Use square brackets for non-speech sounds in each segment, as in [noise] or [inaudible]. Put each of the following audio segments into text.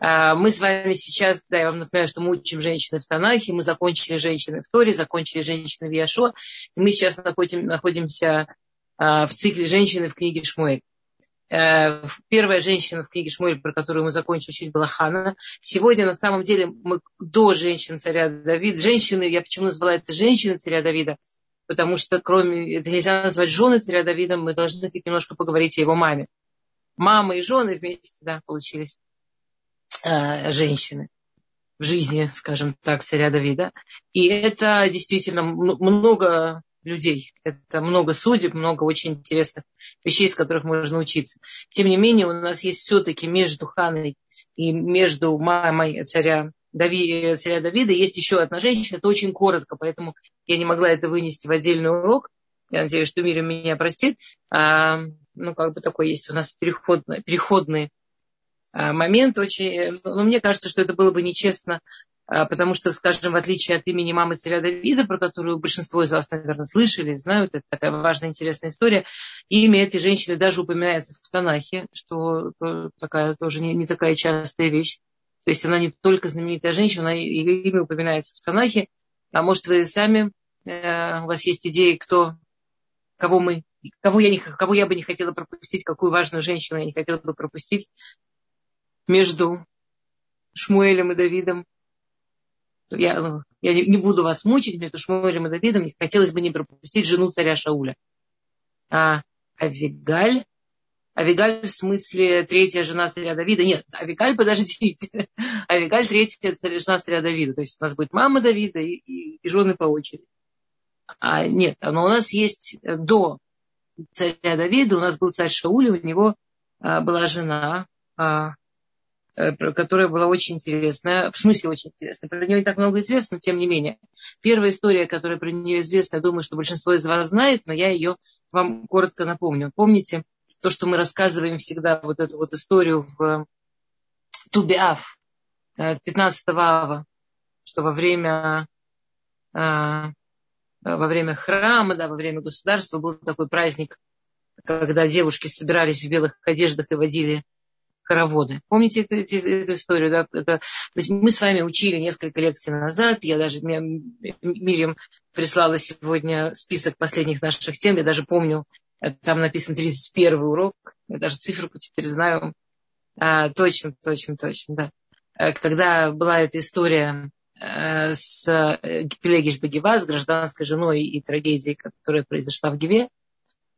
А, мы с вами сейчас, да, я вам напоминаю, что мы учим женщины в Танахе, мы закончили женщины в Торе, закончили женщины в Яшо, и мы сейчас находим, находимся а, в цикле женщины в книге Шмуэль. Э, первая женщина в книге Шмуэль, про которую мы закончили учить, была Хана. Сегодня, на самом деле, мы до женщин царя Давида, женщины, я почему назвала это женщины царя Давида, потому что кроме, это нельзя назвать жены царя Давида, мы должны немножко поговорить о его маме. Мама и жены вместе, да, получились женщины в жизни, скажем так, царя Давида. И это действительно много людей. Это много судеб, много очень интересных вещей, с которых можно учиться. Тем не менее, у нас есть все-таки между Ханой и между мамой царя, Дави, царя Давида есть еще одна женщина. Это очень коротко, поэтому я не могла это вынести в отдельный урок. Я надеюсь, что Миля меня простит. А, ну, как бы такой есть у нас переходный, переходный момент очень, но мне кажется, что это было бы нечестно, а, потому что, скажем, в отличие от имени мамы царя Давида, про которую большинство из вас, наверное, слышали, знают, это такая важная, интересная история, имя этой женщины даже упоминается в Танахе, что такая тоже не, не такая частая вещь. То есть она не только знаменитая женщина, ее имя упоминается в Танахе. А может, вы сами, э, у вас есть идеи, кто, кого мы, кого я, не, кого я бы не хотела пропустить, какую важную женщину я не хотела бы пропустить между Шмуэлем и Давидом. Я, я не буду вас мучить между Шмуэлем и Давидом. Не хотелось бы не пропустить жену царя Шауля. А Авигаль, Авигаль в смысле третья жена царя Давида. Нет, Авигаль, подождите. [laughs] Авигаль третья жена царя Давида. То есть у нас будет мама Давида и, и, и жены по очереди. А нет, но у нас есть до царя Давида, у нас был царь Шауль, у него а, была жена а, которая была очень интересная, в смысле очень интересная. Про нее не так много известно, но тем не менее. Первая история, которая про нее известна, я думаю, что большинство из вас знает, но я ее вам коротко напомню. Помните то, что мы рассказываем всегда, вот эту вот историю в Тубиав, 15 э, ава, что во время, э, во время храма, да, во время государства был такой праздник, когда девушки собирались в белых одеждах и водили хороводы. Помните эту, эту, эту историю? Да? Это, то есть мы с вами учили несколько лекций назад. Я даже, меня, Мирим прислала сегодня список последних наших тем. Я даже помню, э, там написан 31 урок. Я даже циферку теперь знаю. А, точно, точно, точно, да. Э, когда была эта история э, с Пелегиш Багива, с гражданской женой и трагедией, которая произошла в Гиве.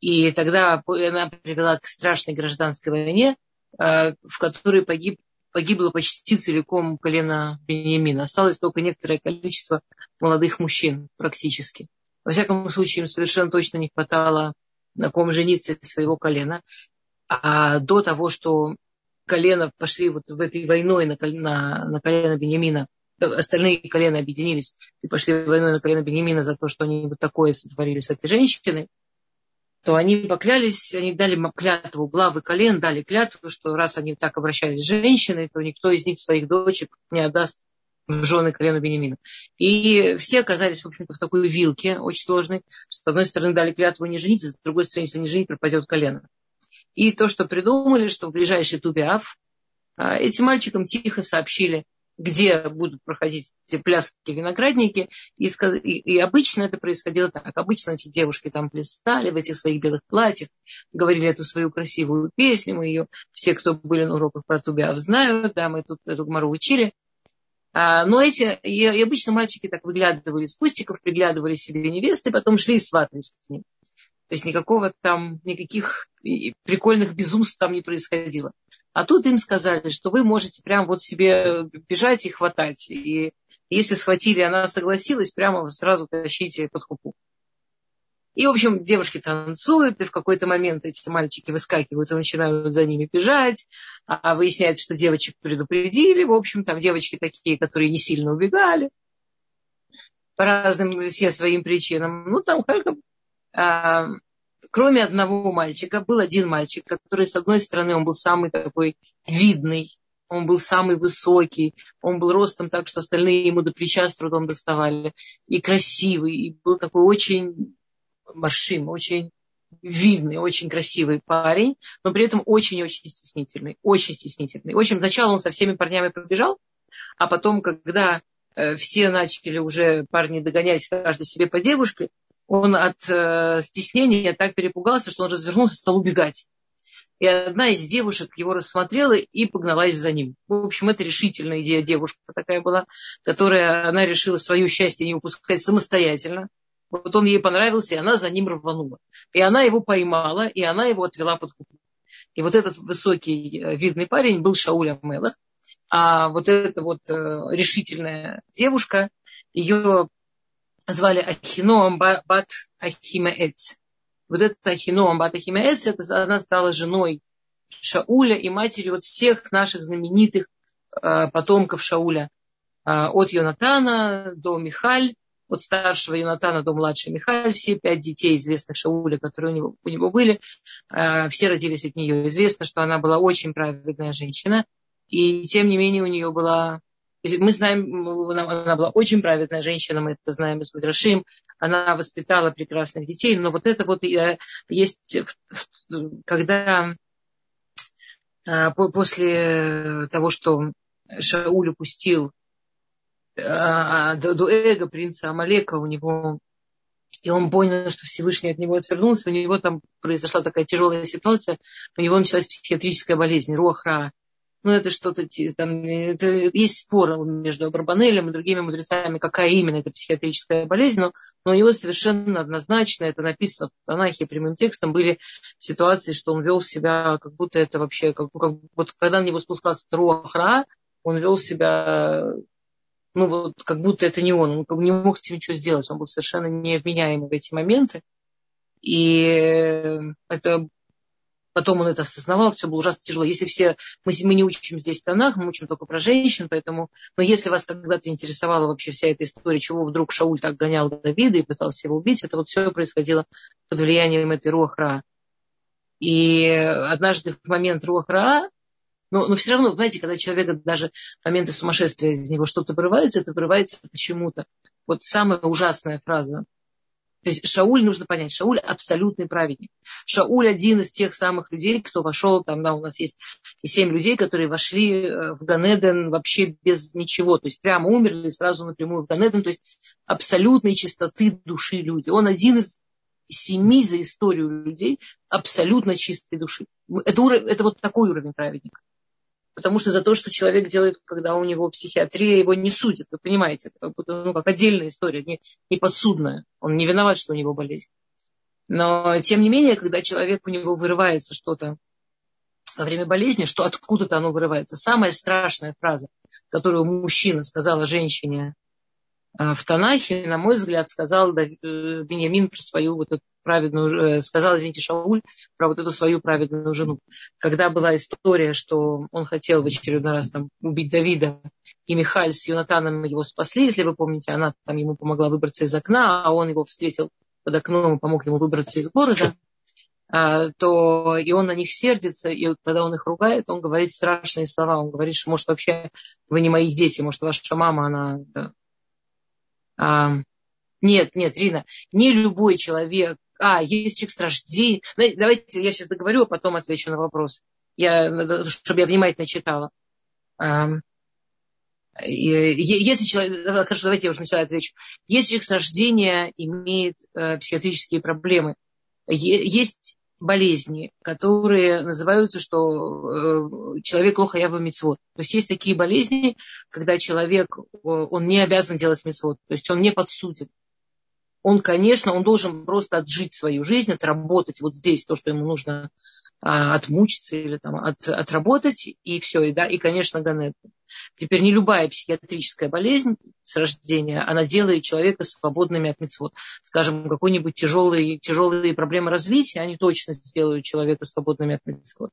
И тогда она привела к страшной гражданской войне, в которой погиб, погибло почти целиком колено Бениамина. Осталось только некоторое количество молодых мужчин практически. Во всяком случае, им совершенно точно не хватало на ком жениться своего колена. А до того, что колено пошли вот в этой войной на, на, на колено Бениамина, остальные колена объединились и пошли войной на колено Бениамина за то, что они вот такое сотворили с этой женщиной, то они поклялись, они дали клятву, главы колен дали клятву, что раз они так обращались с женщиной, то никто из них своих дочек не отдаст в жены колену Бенемина. И все оказались, в общем-то, в такой вилке очень сложной. С одной стороны дали клятву не жениться, с другой стороны, если не женить, пропадет колено. И то, что придумали, что в ближайший Тубиав а, этим мальчикам тихо сообщили, где будут проходить эти пляски виноградники. И, и, обычно это происходило так. Обычно эти девушки там плясали в этих своих белых платьях, говорили эту свою красивую песню. Мы ее, все, кто были на уроках про Тубиав, знают. Да, мы тут эту гмару учили. А, но эти, и, и обычно мальчики так выглядывали из кустиков, приглядывали себе невесты, потом шли и сватались к ним. То есть никакого там, никаких прикольных безумств там не происходило. А тут им сказали, что вы можете прям вот себе бежать и хватать. И если схватили, она согласилась, прямо сразу тащите под хупу. И, в общем, девушки танцуют, и в какой-то момент эти мальчики выскакивают и начинают за ними бежать, а выясняется, что девочек предупредили. В общем, там девочки такие, которые не сильно убегали по разным все своим причинам. Ну, там как а, кроме одного мальчика, был один мальчик, который, с одной стороны, он был самый такой видный, он был самый высокий, он был ростом так, что остальные ему до плеча с трудом доставали, и красивый, и был такой очень маршим, очень видный, очень красивый парень, но при этом очень-очень стеснительный, очень стеснительный. В общем, сначала он со всеми парнями побежал, а потом, когда э, все начали уже парни догонять каждый себе по девушке, он от э, стеснения так перепугался, что он развернулся и стал убегать. И одна из девушек его рассмотрела и погналась за ним. В общем, это решительная идея девушка такая была, которая она решила свое счастье не упускать самостоятельно. Вот он ей понравился, и она за ним рванула. И она его поймала, и она его отвела под куклу. И вот этот высокий, э, видный парень был Шауль Амелах. А вот эта вот э, решительная девушка, ее звали Ахино Бат Ахимаэц. Вот эта Ахино Бат Ахимаэц, это она стала женой Шауля и матерью вот всех наших знаменитых э, потомков Шауля. Э, от Йонатана до Михаль, от старшего Йонатана до младшего Михаила, все пять детей известных Шауля, которые у него, у него были, э, все родились от нее. Известно, что она была очень праведная женщина, и тем не менее у нее была... Мы знаем, она была очень праведная женщина, мы это знаем из Мадрашим. Она воспитала прекрасных детей, но вот это вот э, есть, когда э, после того, что Шауль упустил а, до эго принца Амалека у него и он понял, что Всевышний от него отвернулся, у него там произошла такая тяжелая ситуация, у него началась психиатрическая болезнь, рохра, ну, это что-то, там, это, есть спор между Абрабанелем и другими мудрецами, какая именно это психиатрическая болезнь, но, но у него совершенно однозначно, это написано в Танахе прямым текстом, были ситуации, что он вел себя, как будто это вообще, как, как, вот когда на него спускался Руахра, он вел себя, ну, вот, как будто это не он, он не мог с этим ничего сделать, он был совершенно невменяемый в эти моменты. И это Потом он это осознавал, все было ужасно тяжело. Если все, мы, мы не учим здесь тонах, мы учим только про женщин, поэтому, но если вас когда-то интересовала вообще вся эта история, чего вдруг Шауль так гонял Давида и пытался его убить, это вот все происходило под влиянием этой Руахра. И однажды в момент Руахра, но, но все равно, знаете, когда человека даже моменты сумасшествия из него что-то вырывается, это вырывается почему-то. Вот самая ужасная фраза то есть Шауль, нужно понять, Шауль абсолютный праведник. Шауль один из тех самых людей, кто вошел, там, да, у нас есть семь людей, которые вошли э, в Ганеден вообще без ничего. То есть прямо умерли сразу напрямую в Ганеден. То есть абсолютной чистоты души люди. Он один из семи за историю людей абсолютно чистой души. Это, уровень, это вот такой уровень праведника. Потому что за то, что человек делает, когда у него психиатрия, его не судят. Вы понимаете, это как, будто, ну, как отдельная история, не, не подсудная. Он не виноват, что у него болезнь. Но, тем не менее, когда человек у него вырывается что-то во время болезни, что откуда-то оно вырывается. Самая страшная фраза, которую мужчина сказала женщине в Танахе, на мой взгляд, сказал э, Беньямин про свою вот эту праведную, э, сказал, извините, Шауль, про вот эту свою праведную жену. Когда была история, что он хотел в очередной раз там убить Давида, и Михаль с Юнатаном его спасли, если вы помните, она там ему помогла выбраться из окна, а он его встретил под окном и помог ему выбраться из города, а, то и он на них сердится, и когда он их ругает, он говорит страшные слова. Он говорит, что, может, вообще вы не мои дети, может, ваша мама, она а, нет, нет, Рина, не любой человек. А, есть человек с рождения. Давайте я сейчас договорю, а потом отвечу на вопрос. Я, чтобы я внимательно читала. А, если человек, хорошо, давайте я уже начала отвечу. Если человек с рождения имеет э, психиатрические проблемы, есть болезни, которые называются, что э, человек плохо ява мицвод. То есть есть такие болезни, когда человек, э, он не обязан делать мицвод, то есть он не подсуден. Он, конечно, он должен просто отжить свою жизнь, отработать вот здесь то, что ему нужно а, отмучиться или там, от, отработать, и все, и, да, и, конечно, Ганет. Теперь не любая психиатрическая болезнь с рождения, она делает человека свободными от мецвод. Скажем, какой-нибудь тяжелые, тяжелые проблемы развития, они точно сделают человека свободными от мецвод.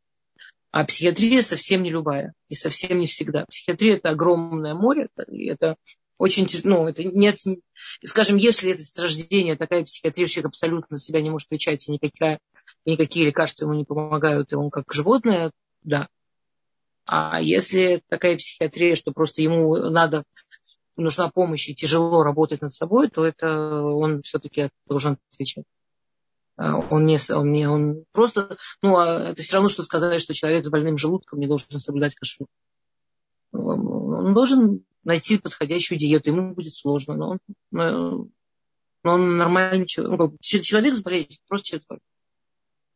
А психиатрия совсем не любая и совсем не всегда. Психиатрия это огромное море, это очень, ну, это нет, скажем, если это с такая психиатрия, человек абсолютно за себя не может отвечать, и никакая и никакие лекарства ему не помогают, и он как животное, да. А если такая психиатрия, что просто ему надо, нужна помощь и тяжело работать над собой, то это он все-таки должен отвечать. он не, он не, он просто, ну, а это все равно, что сказать, что человек с больным желудком не должен соблюдать кашрут. Он должен найти подходящую диету, ему будет сложно, но он, но он нормальный человек. Ну, человек с болезнью, просто человек.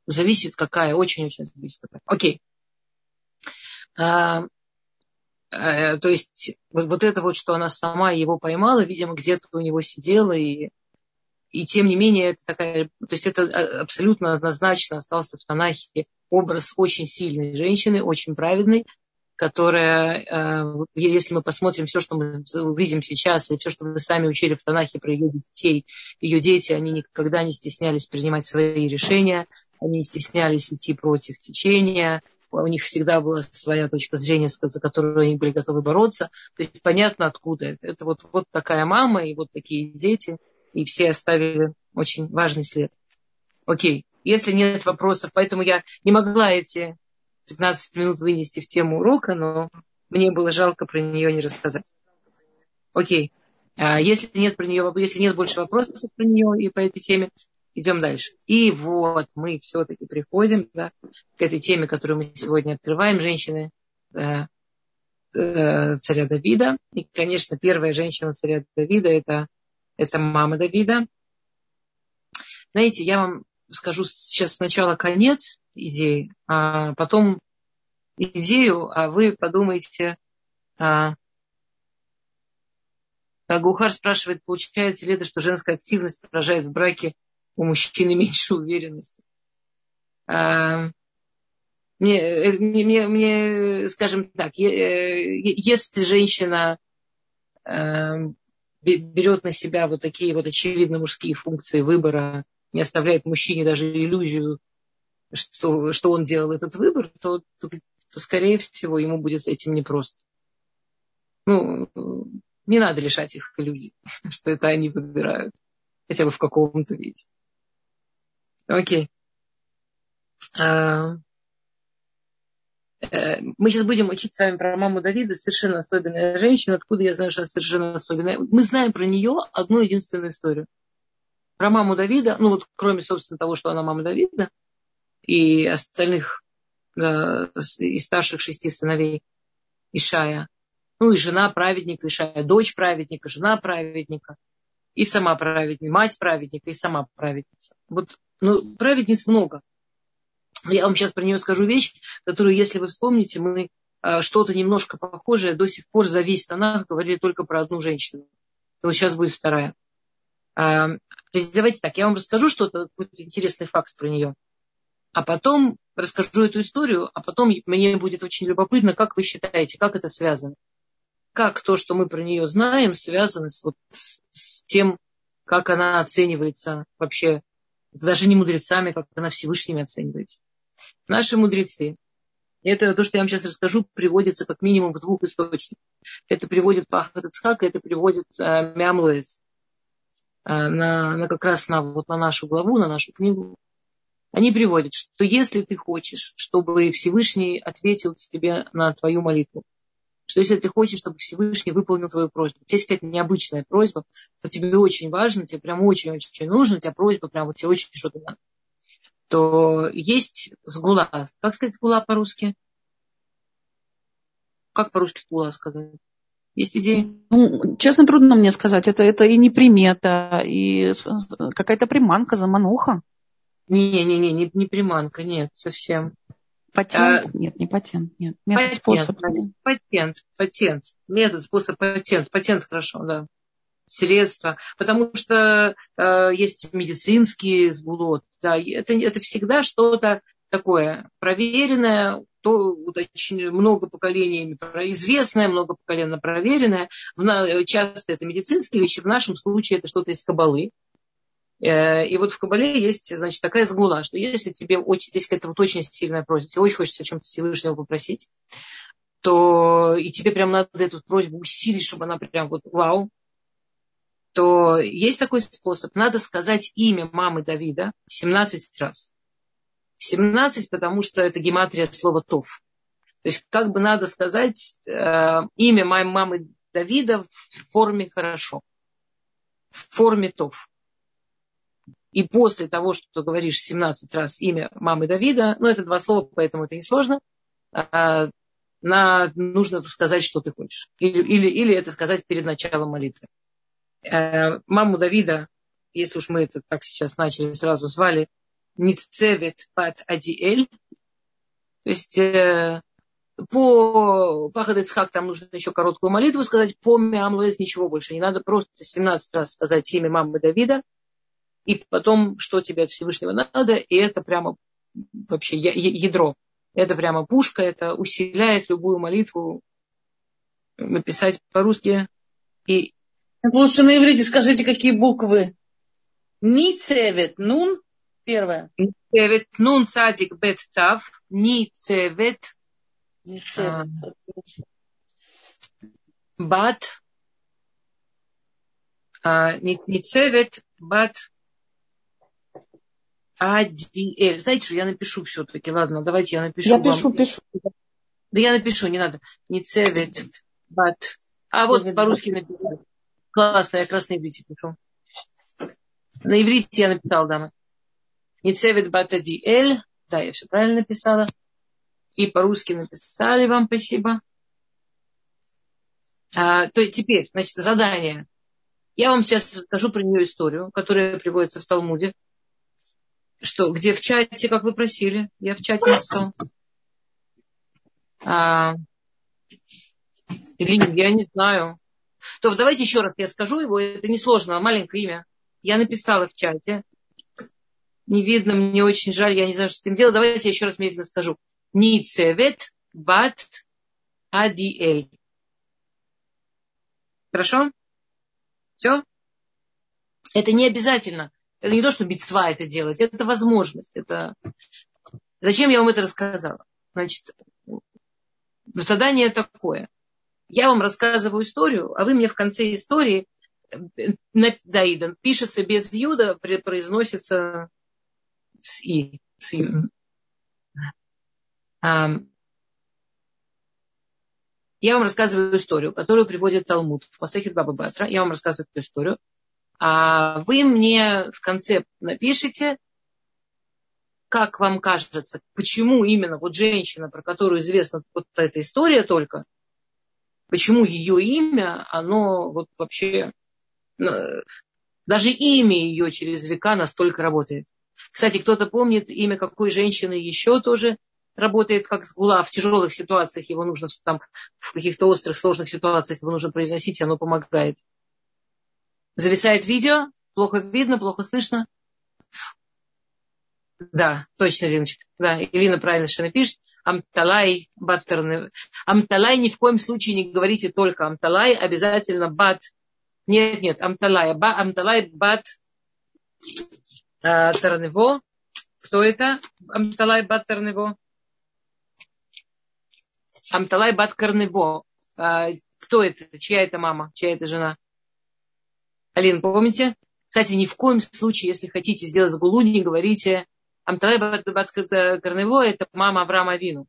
Зависит какая, очень-очень зависит какая. Окей. А, а, то есть вот это вот, что она сама его поймала, видимо, где-то у него сидела и и тем не менее, это такая, то есть это а, абсолютно однозначно остался в Танахе образ очень сильной женщины, очень праведной, которая, э, если мы посмотрим все, что мы увидим сейчас, и все, что мы сами учили в Танахе про ее детей, ее дети, они никогда не стеснялись принимать свои решения, они не стеснялись идти против течения, у них всегда была своя точка зрения, за которую они были готовы бороться. То есть понятно, откуда это. Вот, вот такая мама и вот такие дети, и все оставили очень важный след. Окей, если нет вопросов, поэтому я не могла эти 15 минут вынести в тему урока, но мне было жалко про нее не рассказать. Окей. А если нет про нее, если нет больше вопросов про нее и по этой теме, идем дальше. И вот мы все-таки приходим да, к этой теме, которую мы сегодня открываем, женщины э, э, царя Давида. И, конечно, первая женщина царя Давида это, это мама Давида. Знаете, я вам скажу сейчас сначала конец идеи, а потом идею, а вы подумайте. А, Гухар спрашивает, получается ли это, что женская активность поражает в браке у мужчины [laughs] меньше уверенности? А, мне, э, мне, мне, мне, скажем так, э, если женщина э, берет на себя вот такие вот очевидно мужские функции выбора не оставляет мужчине даже иллюзию, что, что он делал этот выбор, то, то, то, скорее всего, ему будет с этим непросто. Ну, не надо лишать их иллюзий, [laughs] что это они выбирают, хотя бы в каком-то виде. Окей. А, э, мы сейчас будем учить с вами про маму Давида, совершенно особенная женщина. Откуда я знаю, что она совершенно особенная? Мы знаем про нее одну единственную историю про маму Давида, ну вот кроме, собственно, того, что она мама Давида, и остальных э, из старших шести сыновей Ишая, ну и жена праведника Ишая, дочь праведника, жена праведника, и сама праведница, мать праведника, и сама праведница. Вот, ну, праведниц много. Я вам сейчас про нее скажу вещь, которую, если вы вспомните, мы э, что-то немножко похожее до сих пор за весь Танах говорили только про одну женщину. И вот сейчас будет вторая. А, то есть давайте так, я вам расскажу что-то, какой-то интересный факт про нее. А потом расскажу эту историю, а потом мне будет очень любопытно, как вы считаете, как это связано. Как то, что мы про нее знаем, связано с, вот, с тем, как она оценивается вообще, даже не мудрецами, как она Всевышними оценивается. Наши мудрецы, это то, что я вам сейчас расскажу, приводится как минимум в двух источниках. Это приводит Пахат это приводит э, Мямлуэс. Э, на, на как раз на, вот на нашу главу, на нашу книгу, они приводят, что если ты хочешь, чтобы Всевышний ответил тебе на твою молитву, что если ты хочешь, чтобы Всевышний выполнил твою просьбу, если это необычная просьба, то тебе очень важно, тебе прям очень-очень нужно, у тебя просьба прям вот тебе очень что-то надо, то есть сгула. Как сказать сгула по-русски? Как по-русски сгула сказать? Есть идеи? Ну, честно, трудно мне сказать. Это, это и не примета, и какая-то приманка, замануха. Не-не-не, не, не приманка, нет, совсем. Патент? А, нет, не патент, нет. Метод, патент, способ. Патент, патент, метод, способ, патент. Патент хорошо, да. Средства. Потому что э, есть медицинские сгулот. Да, это, это всегда что-то такое проверенное, то много поколений известное, много поколений проверенное. Часто это медицинские вещи, в нашем случае это что-то из кабалы. Э, и вот в Кабале есть, значит, такая сгула, что если тебе очень, здесь какая-то вот очень сильная просьба, тебе очень хочется о чем-то Всевышнего попросить, то и тебе прям надо эту просьбу усилить, чтобы она прям вот вау, то есть такой способ. Надо сказать имя мамы Давида 17 раз. 17, потому что это гематрия слова «тов». То есть как бы надо сказать э, имя моей мамы Давида в форме «хорошо», в форме «тов». И после того, что ты говоришь 17 раз имя мамы Давида, ну, это два слова, поэтому это несложно, а, на, нужно сказать, что ты хочешь. Или, или, или это сказать перед началом молитвы. Э, маму Давида, если уж мы это так сейчас начали, сразу звали Ницевет Пат Адиэль. То есть э, по Пахад Ицхак там нужно еще короткую молитву сказать, по Миамлуэс ничего больше не надо, просто 17 раз сказать имя мамы Давида, и потом, что тебе от Всевышнего надо, и это прямо вообще ядро. Это прямо пушка, это усиляет любую молитву написать по-русски. И... Лучше на иврите скажите, какие буквы. Ницевет, нун, первое. Ницевет, нун, цадик, бет, тав. Ницевет. Ницевет. Бат. А, Ницевет, бат, Адиэль. Знаете что, я напишу все-таки. Ладно, давайте я напишу. Я вам. пишу, пишу. Да я напишу, не надо. Не цевет, бат. А вот по-русски напишу. Классно, я на иврите пишу. На иврите я написала, дамы. Не цевет бат адиэль. Да, я все правильно написала. И по-русски написали вам, спасибо. А, то теперь, значит, задание. Я вам сейчас расскажу про нее историю, которая приводится в Талмуде. Что, где в чате, как вы просили? Я в чате написала. А, или я не знаю. То давайте еще раз я скажу его. Это несложно, маленькое имя. Я написала в чате. Не видно, мне очень жаль, я не знаю, что с этим делать. Давайте я еще раз медленно скажу. Ницевет бат адиэль. Хорошо? Все? Это не обязательно. Это не то, что битсва это делать, это возможность. Это... Зачем я вам это рассказала? Значит, задание такое. Я вам рассказываю историю, а вы мне в конце истории Даидан пишется без юда, произносится с и. С и. Я вам рассказываю историю, которую приводит Талмуд в Масахит Баба Батра. Я вам рассказываю эту историю а вы мне в конце напишите, как вам кажется, почему именно вот женщина, про которую известна вот эта история только, почему ее имя, оно вот вообще, э, даже имя ее через века настолько работает. Кстати, кто-то помнит имя какой женщины еще тоже работает как сгула в тяжелых ситуациях, его нужно там, в каких-то острых, сложных ситуациях его нужно произносить, оно помогает. Зависает видео, плохо видно, плохо слышно. Да, точно, Линочка. Да, Илина правильно что напишет. Амталай, баттерны. Амталай ни в коем случае не говорите только Амталай, обязательно бат. Нет, нет, Амталай. Ба, амталай, бат э, Тарнево. Кто это? Амталай, бат Тарнево. Амталай, бат Карнево. Э, кто это? Чья это мама? Чья это жена? Алин, помните? Кстати, ни в коем случае, если хотите сделать сгулу, не говорите Амталай Карнево, это мама Авраама Вину.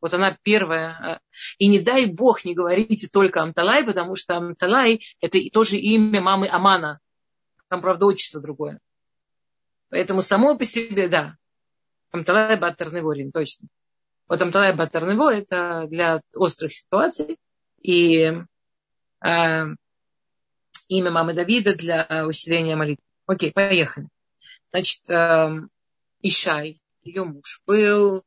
Вот она первая. И не дай бог не говорите только Амталай, потому что Амталай это тоже имя мамы Амана. Там, правда, отчество другое. Поэтому само по себе, да. Амталай Батарневорин, точно. Вот Амталай Батарнево это для острых ситуаций. И э, имя мамы Давида для э, усиления молитвы. Окей, поехали. Значит, эм, Ишай, ее муж, был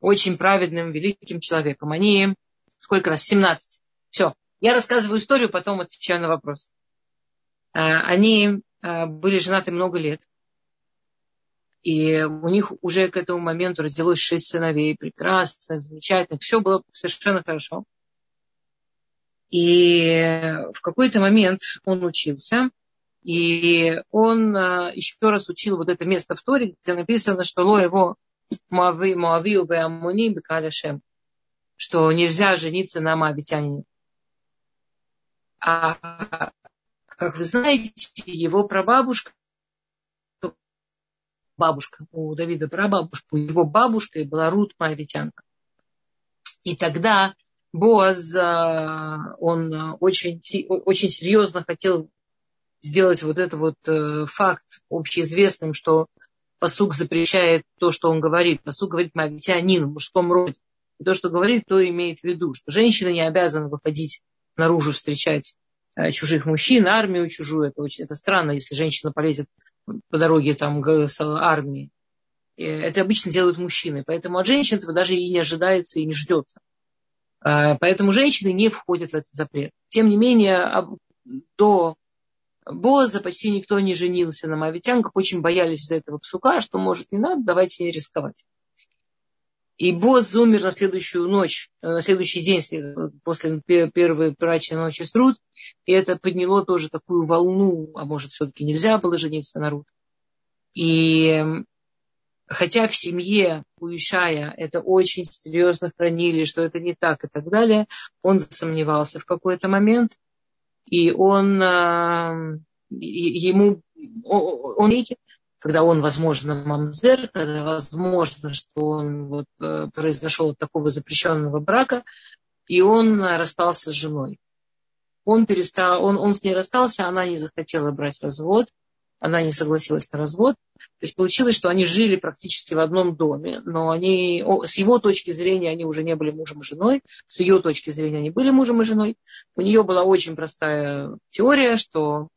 очень праведным, великим человеком. Они, сколько раз? 17. Все. Я рассказываю историю, потом отвечаю на вопрос. Э, они э, были женаты много лет. И у них уже к этому моменту родилось шесть сыновей, прекрасных, замечательных. Все было совершенно хорошо. И в какой-то момент он учился, и он а, еще раз учил вот это место в Торе, где написано, что ло его Моави, Моавию Амуни Бекаляшем, что нельзя жениться на Моавитянине. А, как вы знаете, его прабабушка, бабушка у Давида прабабушка, его бабушкой была Рут Моавитянка. И тогда Боаз, он очень, очень серьезно хотел сделать вот этот вот э, факт общеизвестным, что посук запрещает то, что он говорит. Посук говорит мавитянин в мужском роде. И то, что говорит, то имеет в виду, что женщина не обязана выходить наружу встречать э, чужих мужчин, армию чужую. Это, очень, это странно, если женщина полезет по дороге там, к армии. Это обычно делают мужчины. Поэтому от женщин этого даже и не ожидается, и не ждется. Э, поэтому женщины не входят в этот запрет. Тем не менее, до Боза почти никто не женился на мавитянках, очень боялись из-за этого псука, что может не надо, давайте не рисковать. И Боз умер на следующую ночь, э, на следующий день после первой брачной ночи с Рут. И это подняло тоже такую волну, а может все-таки нельзя было жениться на Рут. И хотя в семье у Ишая это очень серьезно хранили, что это не так и так далее, он засомневался в какой-то момент. И он э, ему он, когда он, возможно, мамзер, когда возможно, что он вот, э, произошел от такого запрещенного брака, и он расстался с женой. Он, перестал, он, он с ней расстался, она не захотела брать развод, она не согласилась на развод. То есть получилось, что они жили практически в одном доме, но они, с его точки зрения они уже не были мужем и женой, с ее точки зрения они были мужем и женой. У нее была очень простая теория, что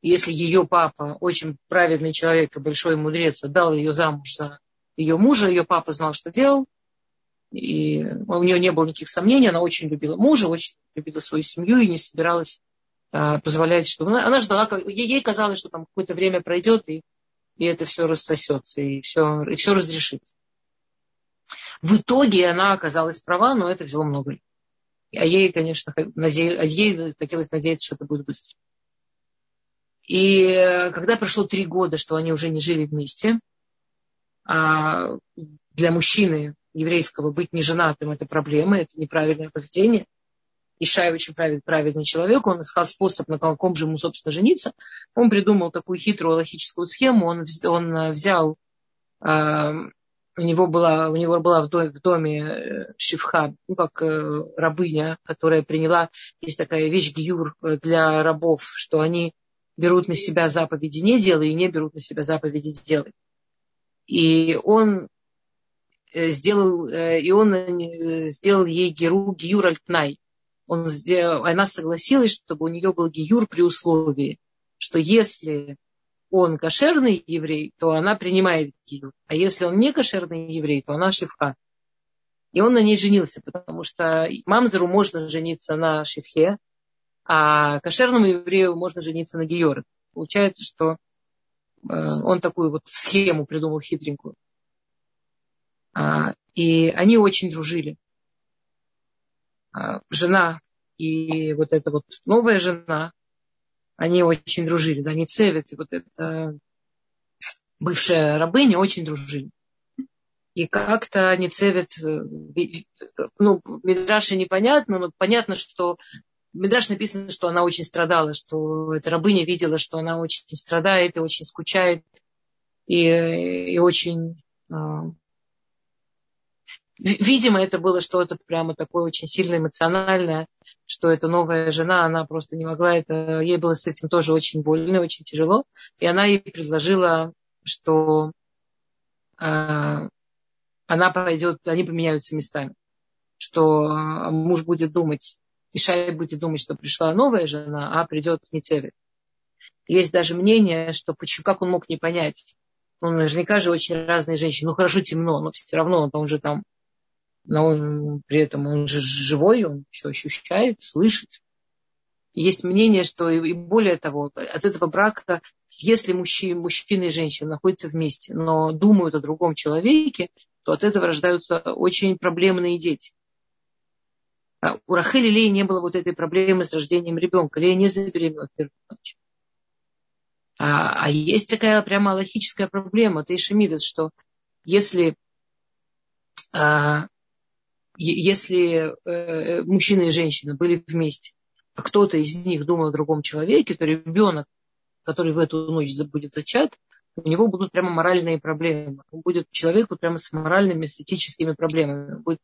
если ее папа, очень праведный человек и большой мудрец, отдал ее замуж за ее мужа, ее папа знал, что делал, и у нее не было никаких сомнений, она очень любила мужа, очень любила свою семью и не собиралась а, позволять, что она, она ждала, ей казалось, что там какое-то время пройдет, и, и это все рассосется, и все, и все разрешится. В итоге она оказалась права, но это взяло много лет. А ей, конечно, наде... а ей хотелось надеяться, что это будет быстро. И э, когда прошло три года, что они уже не жили вместе, а для мужчины еврейского быть неженатым – это проблема, это неправильное поведение. Ишай очень правильный, праведный человек, он искал способ, на каком же ему, собственно, жениться. Он придумал такую хитрую логическую схему, он, он э, взял, э, у него была, у него была в доме, в доме шифха, ну, как рабыня, которая приняла, есть такая вещь, гиюр для рабов, что они берут на себя заповеди не делай и не берут на себя заповеди делай. И он э, сделал, э, и он э, сделал ей геру, гиюр альтнай. Он сделал, она согласилась, чтобы у нее был гиюр при условии, что если он кошерный еврей, то она принимает гиюр. А если он не кошерный еврей, то она шифха. И он на ней женился, потому что мамзеру можно жениться на шифхе, а кошерному еврею можно жениться на георе. Получается, что э, он такую вот схему придумал хитренькую. А, и они очень дружили. А, жена и вот эта вот новая жена, они очень дружили. Да, не Цевет, и вот эта бывшая рабыня очень дружили. И как-то Ницевит, э, ну, Мидраши непонятно, но понятно, что Медраж написано, что она очень страдала, что эта рабыня видела, что она очень страдает и очень скучает, и, и очень... Э, видимо, это было что-то прямо такое очень сильно эмоциональное, что эта новая жена, она просто не могла это... Ей было с этим тоже очень больно, очень тяжело. И она ей предложила, что э, она пойдет, они поменяются местами что муж будет думать, Ишай будет думать, что пришла новая жена, а придет Ницевит. Есть даже мнение, что почему, как он мог не понять. Ну, наверняка же очень разные женщины. Ну, хорошо, темно, но все равно он, он же там, но он при этом он же живой, он все ощущает, слышит. Есть мнение, что и более того, от этого брака, если мужчина, мужчина и женщина находятся вместе, но думают о другом человеке, то от этого рождаются очень проблемные дети. А у Рахели Леи не было вот этой проблемы с рождением ребенка. Лея не забеременела в первую ночь. А, а есть такая прямо логическая проблема, ты Шемидас, что если, а, если э, мужчина и женщина были вместе, а кто-то из них думал о другом человеке, то ребенок, который в эту ночь будет зачат, у него будут прямо моральные проблемы. Он будет человек вот прямо с моральными, с этическими проблемами. будет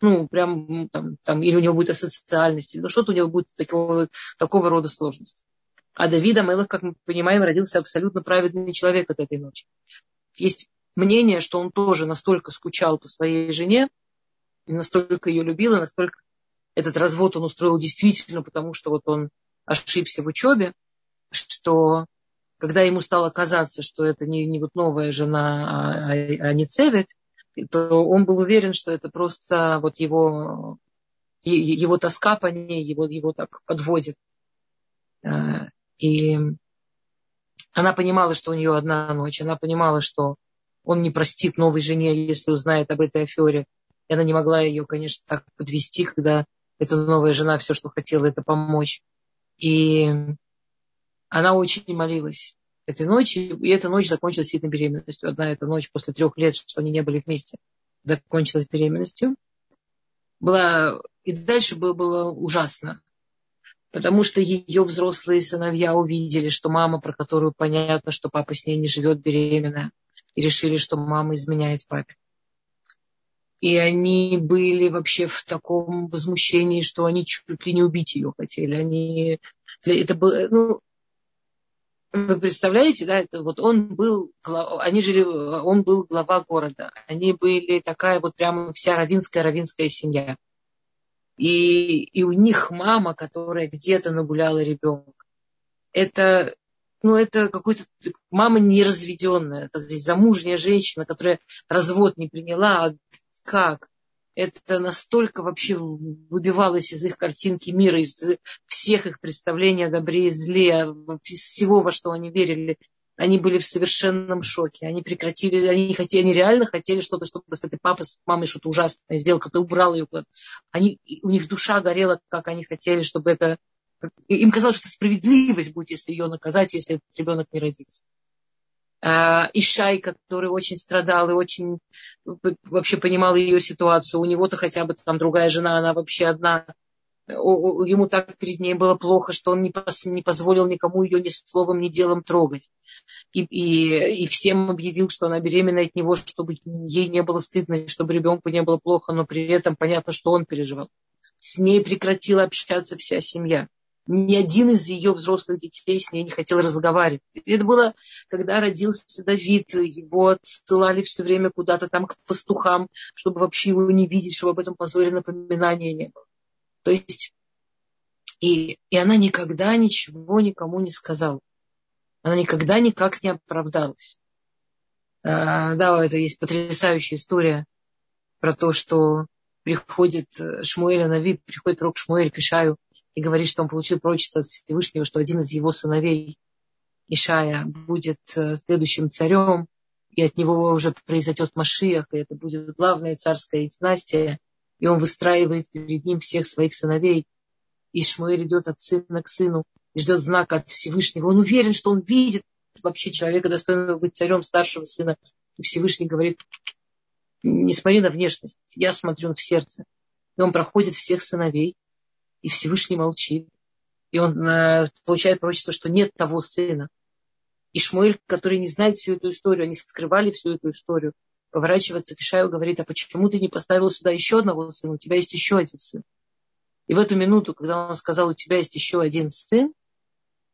ну, прям, там, там, или у него будет асоциальность, или ну, что-то у него будет такого, такого рода сложности. А Давид Амелах, как мы понимаем, родился абсолютно праведный человек от этой ночи. Есть мнение, что он тоже настолько скучал по своей жене, и настолько ее любил, и настолько этот развод он устроил действительно, потому что вот он ошибся в учебе, что когда ему стало казаться, что это не, не вот новая жена, а, а, а не Цевет, то он был уверен, что это просто вот его, его тоска по ней, его, его так подводит. А, и она понимала, что у нее одна ночь, она понимала, что он не простит новой жене, если узнает об этой афере. И она не могла ее, конечно, так подвести, когда эта новая жена все, что хотела, это помочь. И она очень молилась этой ночи, и эта ночь закончилась действительно беременностью. Одна эта ночь после трех лет, что они не были вместе, закончилась беременностью. Была, и дальше было, было ужасно, потому что ее взрослые сыновья увидели, что мама, про которую понятно, что папа с ней не живет беременная, и решили, что мама изменяет папе. И они были вообще в таком возмущении, что они чуть ли не убить ее хотели. Они, это было, ну, вы представляете, да, это вот он был, они жили, он был глава города. Они были такая вот прямо вся равинская, равинская семья. И, и у них мама, которая где-то нагуляла ребенка. Это, ну, это какой-то мама неразведенная, это здесь замужняя женщина, которая развод не приняла, а как? это настолько вообще выбивалось из их картинки мира, из всех их представлений о добре и зле, из всего, во что они верили. Они были в совершенном шоке. Они прекратили, они, хотели, они реально хотели что-то, чтобы с этой папой, с мамой что-то ужасное сделал, как-то убрал ее. Они, у них душа горела, как они хотели, чтобы это... Им казалось, что справедливость будет, если ее наказать, если этот ребенок не родится. А, Ишай, который очень страдал и очень вообще понимал ее ситуацию. У него-то хотя бы там другая жена, она вообще одна. Ему так перед ней было плохо, что он не, позволил никому ее ни словом, ни делом трогать. И, и, и всем объявил, что она беременна от него, чтобы ей не было стыдно, чтобы ребенку не было плохо, но при этом понятно, что он переживал. С ней прекратила общаться вся семья ни один из ее взрослых детей с ней не хотел разговаривать. Это было, когда родился Давид, его отсылали все время куда-то там к пастухам, чтобы вообще его не видеть, чтобы об этом позоре напоминания не было. То есть, и, и она никогда ничего никому не сказала. Она никогда никак не оправдалась. А, да, это есть потрясающая история про то, что приходит Шмуэль Нави, приходит пророк Шмуэль к Ишаю и говорит, что он получил пророчество от Всевышнего, что один из его сыновей, Ишая, будет э, следующим царем, и от него уже произойдет Машиах, и это будет главная царская династия, и он выстраивает перед ним всех своих сыновей. И Шмуэль идет от сына к сыну и ждет знака от Всевышнего. Он уверен, что он видит вообще человека, достойного быть царем старшего сына. И Всевышний говорит, не смотри на внешность, я смотрю в сердце. И он проходит всех сыновей, и Всевышний молчит. И он э, получает пророчество, что нет того сына. И Шмуэль, который не знает всю эту историю, они скрывали всю эту историю, поворачивается к Ишаю и говорит, а почему ты не поставил сюда еще одного сына? У тебя есть еще один сын. И в эту минуту, когда он сказал, у тебя есть еще один сын,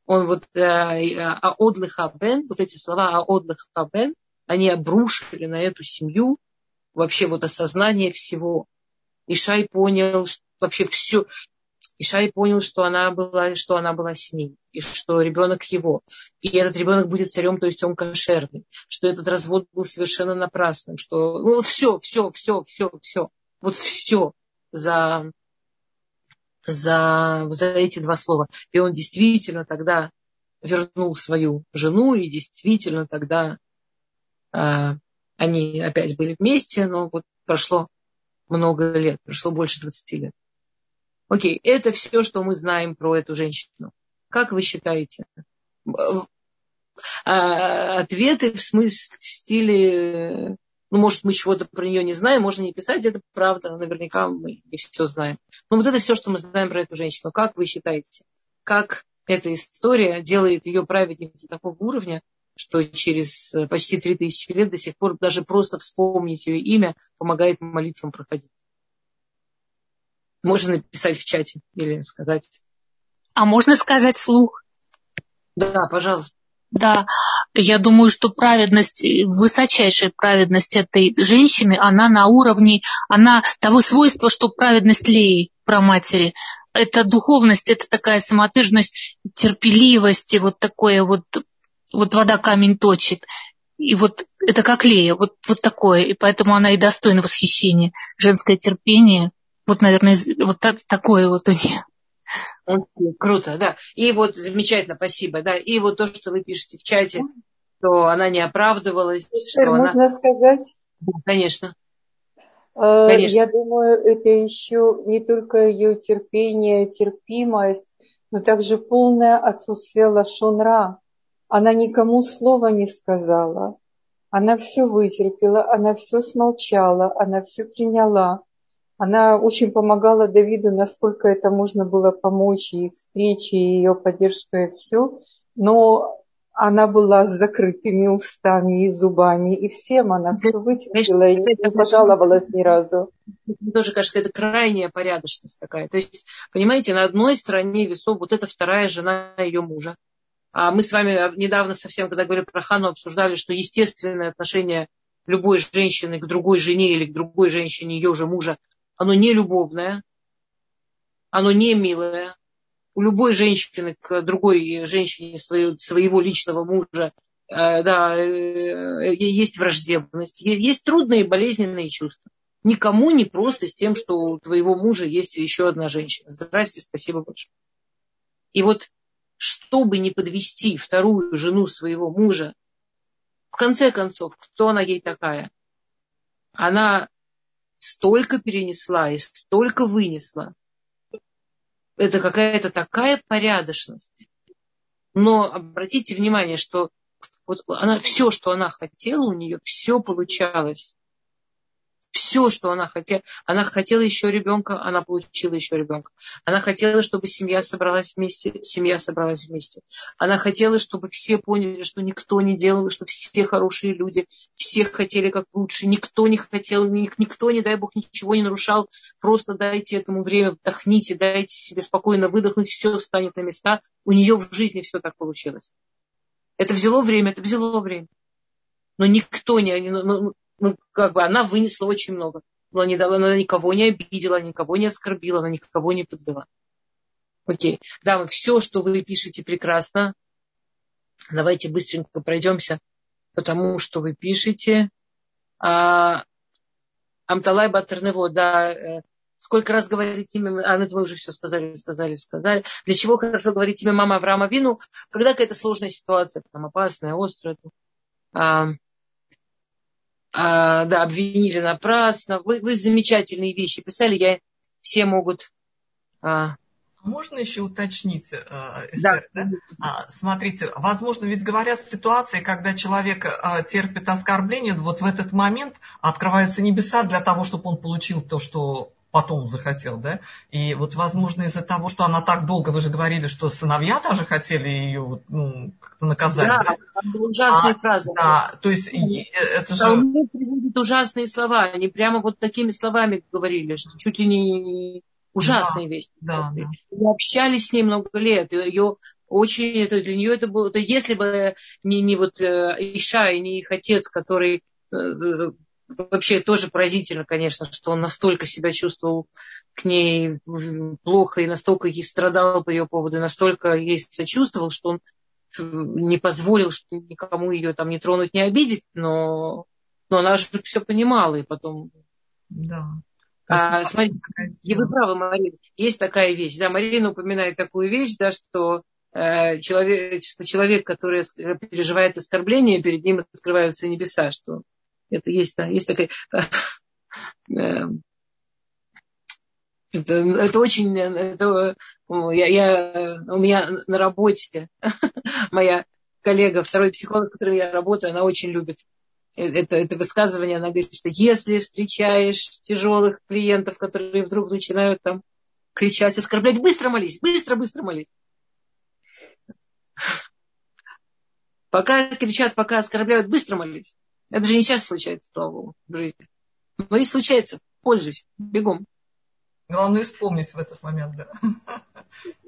он вот э, Аодлыха Бен, вот эти слова Аодлыха Бен, они обрушили на эту семью вообще вот осознание всего. Ишай понял что вообще все, Ишай понял, что она была, что она была с ним, и что ребенок его. И этот ребенок будет царем, то есть он кошерный, что этот развод был совершенно напрасным, что ну, все, все, все, все, все, вот все за, за, за эти два слова. И он действительно тогда вернул свою жену, и действительно тогда э, они опять были вместе, но вот прошло много лет, прошло больше 20 лет. Окей, это все, что мы знаем про эту женщину. Как вы считаете? А, ответы в смысле в стиле, ну, может, мы чего-то про нее не знаем, можно не писать, это правда, наверняка мы не все знаем. Но вот это все, что мы знаем про эту женщину. Как вы считаете? Как эта история делает ее праведницей такого уровня, что через почти 3000 лет до сих пор даже просто вспомнить ее имя помогает молитвам проходить? Можно написать в чате или сказать. А можно сказать слух? Да, пожалуйста. Да, я думаю, что праведность, высочайшая праведность этой женщины, она на уровне, она того свойства, что праведность Леи про матери. Это духовность, это такая самоотверженность, терпеливость, и вот такое вот, вот вода камень точит. И вот это как Лея, вот, вот такое. И поэтому она и достойна восхищения. Женское терпение, вот, наверное, вот так, такое вот у нее. Круто, да. И вот замечательно, спасибо, да. И вот то, что вы пишете в чате, что она не оправдывалась. Что можно она... сказать? Конечно. Э, Конечно. Я думаю, это еще не только ее терпение, терпимость, но также полное отсутствие лошонра. Она никому слова не сказала. Она все вытерпела, она все смолчала, она все приняла. Она очень помогала Давиду, насколько это можно было помочь, и встречи, и ее поддержка, и все. Но она была с закрытыми устами и зубами, и всем она все вытерпела и не пожаловалась ни разу. Мне тоже кажется, это крайняя порядочность такая. То есть, понимаете, на одной стороне весов вот эта вторая жена ее мужа. А мы с вами недавно совсем, когда говорили про Хану, обсуждали, что естественное отношение любой женщины к другой жене или к другой женщине ее же мужа оно не любовное, оно не милое. У любой женщины к другой женщине своего, своего личного мужа э, да, э, есть враждебность, есть трудные болезненные чувства. Никому не просто с тем, что у твоего мужа есть еще одна женщина. Здрасте, спасибо большое. И вот, чтобы не подвести вторую жену своего мужа, в конце концов, кто она ей такая? Она столько перенесла и столько вынесла. Это какая-то такая порядочность. Но обратите внимание, что вот она, все, что она хотела, у нее все получалось все, что она хотела. Она хотела еще ребенка, она получила еще ребенка. Она хотела, чтобы семья собралась вместе, семья собралась вместе. Она хотела, чтобы все поняли, что никто не делал, что все хорошие люди, все хотели как лучше, никто не хотел, никто, не дай бог, ничего не нарушал. Просто дайте этому время, вдохните, дайте себе спокойно выдохнуть, все встанет на места. У нее в жизни все так получилось. Это взяло время, это взяло время. Но никто не, ну, как бы она вынесла очень много. Но не дала, она никого не обидела, никого не оскорбила, она никого не подвела. Окей. Да, все, что вы пишете, прекрасно. Давайте быстренько пройдемся, потому что вы пишете. А, Амталай Батернево, да, э, сколько раз говорить имя, а, ну, это вы уже все сказали, сказали, сказали. Для чего хорошо говорить имя мама Авраама Вину, когда какая-то сложная ситуация, там опасная, острая. А, а, да, обвинили напрасно. Вы, вы замечательные вещи писали, я все могут. А... Можно еще уточнить, э, Эстер, да. да? А, смотрите, возможно, ведь говорят ситуации, когда человек а, терпит оскорбление, вот в этот момент открываются небеса для того, чтобы он получил то, что потом захотел, да? И вот, возможно, из-за того, что она так долго, вы же говорили, что сыновья даже хотели ее ну, как-то наказать. Да, да? ужасные а, фразы. Да, то есть это же... приводят ужасные слова, они прямо вот такими словами говорили, что чуть ли не ужасные да, вещи. Да, да. Мы общались с ней много лет, ее очень, это, для нее это было, это если бы не, не вот э, Иша и не их отец, который э, э, вообще тоже поразительно, конечно, что он настолько себя чувствовал к ней плохо и настолько ей страдал по ее поводу, и настолько ей сочувствовал, что он не позволил что никому ее там не тронуть, не обидеть, но, но она же все понимала, и потом... Да. А, смотрите, и вы правы, Марина, есть такая вещь, да, Марина упоминает такую вещь, да, что э, человек, что человек, который переживает оскорбление, перед ним открываются небеса, что это есть, есть такая... Э, это, это очень... Это, я, я, у меня на работе [laughs] моя коллега, второй психолог, с которой я работаю, она очень любит это, это высказывание. Она говорит, что если встречаешь тяжелых клиентов, которые вдруг начинают там кричать, оскорблять, быстро молись, быстро, быстро молись. Пока кричат, пока оскорбляют, быстро молись. Это же не часто случается, слава богу, в жизни. Но и случается, пользуйся, бегом. Главное вспомнить в этот момент, да. [laughs]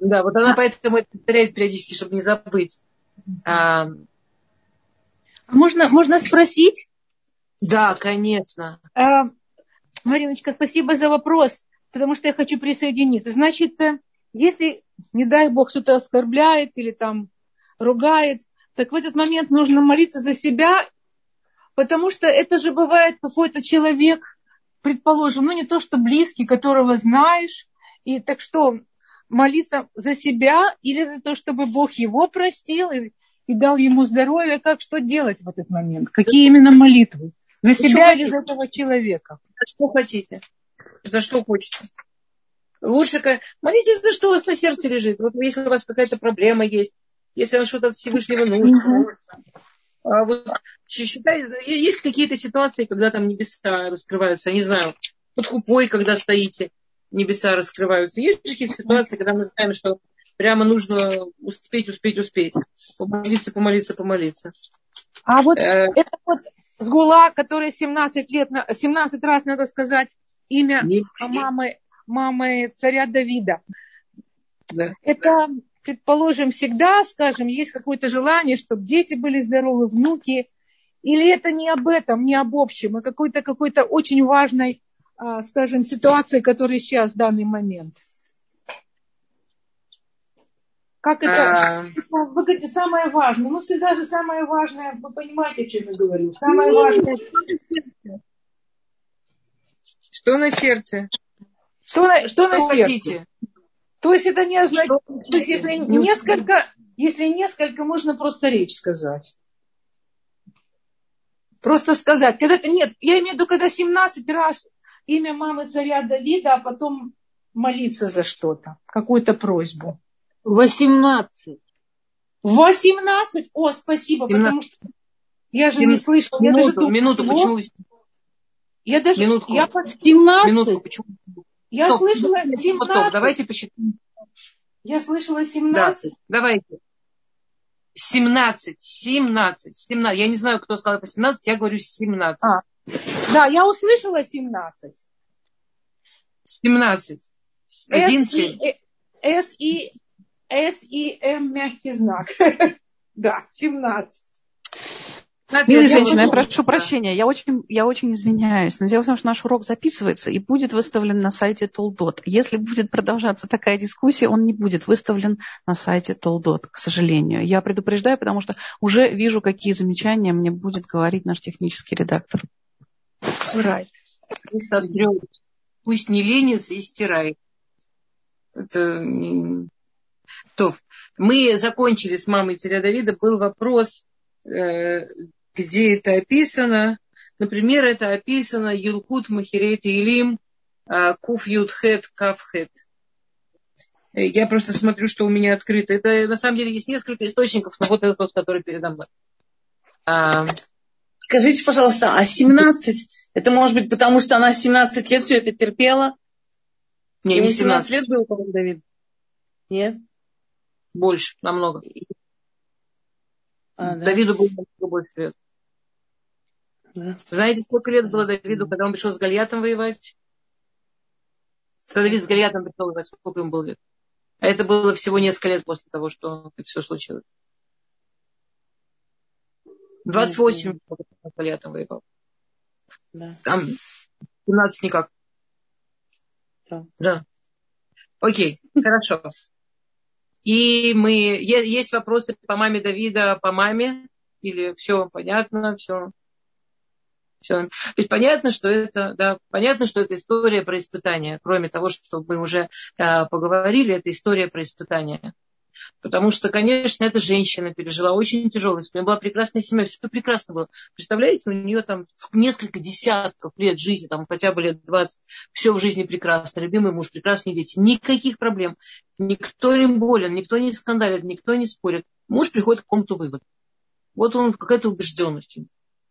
Да, вот она поэтому это повторяет периодически, чтобы не забыть. А, а можно, можно спросить? Да, конечно. А, Мариночка, спасибо за вопрос, потому что я хочу присоединиться. Значит, э, если, не дай Бог, кто-то оскорбляет или там ругает, так в этот момент нужно молиться за себя, потому что это же бывает какой-то человек, предположим, ну не то, что близкий, которого знаешь, и так что молиться за себя или за то, чтобы Бог его простил и, и дал ему здоровье, как что делать в этот момент? Какие именно молитвы? За себя или за этого человека? Что хотите? За что хочете? Лучше молитесь за что у вас на сердце лежит. Вот если у вас какая-то проблема есть, если вам что-то от Всевышнего нужно. А вот считай, есть какие-то ситуации, когда там небеса раскрываются, я не знаю, под хупой, когда стоите, небеса раскрываются. Есть какие-то ситуации, когда мы знаем, что прямо нужно успеть, успеть, успеть. Помолиться, помолиться, помолиться. А вот э... это вот сгула, которая 17 лет, 17 раз надо сказать имя Нет. мамы, мамы царя Давида. Да. Это, предположим, всегда, скажем, есть какое-то желание, чтобы дети были здоровы, внуки. Или это не об этом, не об общем, а какой-то какой-то очень важной, а, скажем, ситуации, которая сейчас в данный момент. Как это? А... Вы говорите, самое важное. Ну, всегда же самое важное, вы понимаете, о чем я говорю. Самое важное. Что на сердце? Что на, что, что на сердце? То есть это не означает, то есть если несколько, если несколько, можно просто речь сказать. Просто сказать. Когда ты, нет, я имею в виду, когда 17 раз имя мамы царя Давида, а потом молиться за что-то, какую-то просьбу. Восемнадцать. Восемнадцать? О, спасибо, 17. потому что я же 17. не слышала. Минуту, я даже минуту, думала, почему Я даже... Минутку. Я под 17. Минутку, почему? Я Стоп, слышала 17. Стоп, давайте посчитаем. Я слышала 17. Да, давайте. 17, 17, 17. Я не знаю, кто сказал по 17, я говорю 17. А, да, я услышала 17. 17. 1, 7. С и с и М мягкий знак. [laughs] Да, 17. Милая женщина, я прошу прощения, я очень, я очень извиняюсь, но дело в том, что наш урок записывается и будет выставлен на сайте Толдот. Если будет продолжаться такая дискуссия, он не будет выставлен на сайте Толдот, к сожалению. Я предупреждаю, потому что уже вижу, какие замечания мне будет говорить наш технический редактор. Right. Пусть не ленится и стирает. Это то, мы закончили с мамой царя Давида, был вопрос, э, где это описано. Например, это описано Юлкут Махирейт Илим э, Куф Юдхет Кавхет. Я просто смотрю, что у меня открыто. Это на самом деле есть несколько источников, но вот это тот, который передо мной. А... Скажите, пожалуйста, а 17, это может быть потому, что она 17 лет все это терпела? Не, не 17. 17 лет был, Давид? Нет? Больше, намного. А, да? Давиду было намного больше лет. Да. Знаете, сколько лет было Давиду, когда он пришел с Гальятом воевать? Когда Давид с Гальятом пришел воевать, сколько ему было лет? А это было всего несколько лет после того, что это все случилось. 28 лет с Гальятом воевал. Да. Там 17 никак. Да. да. Окей, хорошо. И мы, есть вопросы по маме Давида, по маме, или все понятно, все. Все. То есть понятно, что это, да, понятно, что это история про испытание. Кроме того, что мы уже э, поговорили, это история про испытание. Потому что, конечно, эта женщина пережила очень тяжелую У нее была прекрасная семья, все прекрасно было. Представляете, у нее там несколько десятков лет жизни, там хотя бы лет 20, все в жизни прекрасно, любимый муж, прекрасные дети, никаких проблем. Никто не болен, никто не скандалит, никто не спорит. Муж приходит к какому-то выводу. Вот он какая-то убежденность.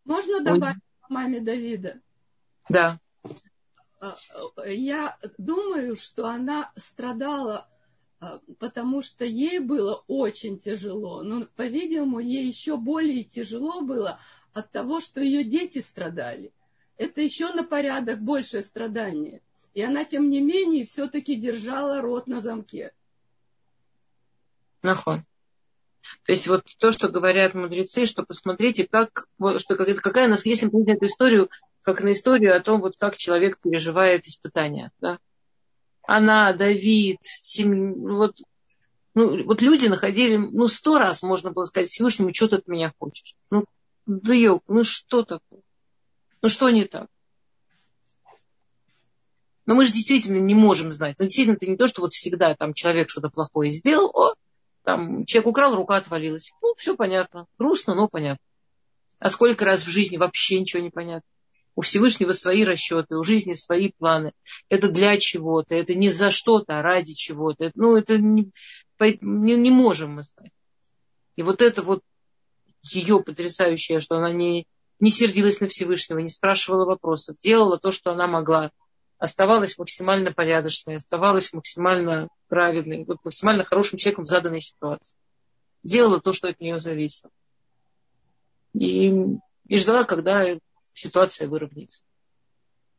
Можно добавить. Маме Давида? Да. А, я думаю, что она страдала а, потому что ей было очень тяжело. Но, по-видимому, ей еще более тяжело было от того, что ее дети страдали. Это еще на порядок большее страдание. И она, тем не менее, все-таки держала рот на замке. Нахон. То есть вот то, что говорят мудрецы, что посмотрите, как, что, какая у нас, если мы эту историю, как на историю о том, вот как человек переживает испытания. Да? Она, Давид, семь, вот, ну, вот люди находили, ну, сто раз можно было сказать Всевышнему, что ты от меня хочешь. Ну, да ёк, ну что такое? Ну что не так? Но мы же действительно не можем знать. Но действительно, это не то, что вот всегда там человек что-то плохое сделал, о, там человек украл, рука отвалилась. Ну, все понятно. Грустно, но понятно. А сколько раз в жизни вообще ничего не понятно. У Всевышнего свои расчеты, у жизни свои планы. Это для чего-то, это не за что-то, а ради чего-то. Ну, это не, не, не можем мы знать. И вот это вот ее потрясающее, что она не, не сердилась на Всевышнего, не спрашивала вопросов, делала то, что она могла оставалась максимально порядочной, оставалась максимально праведной, вот максимально хорошим человеком в заданной ситуации. Делала то, что от нее зависело. И, и ждала, когда ситуация выровняется.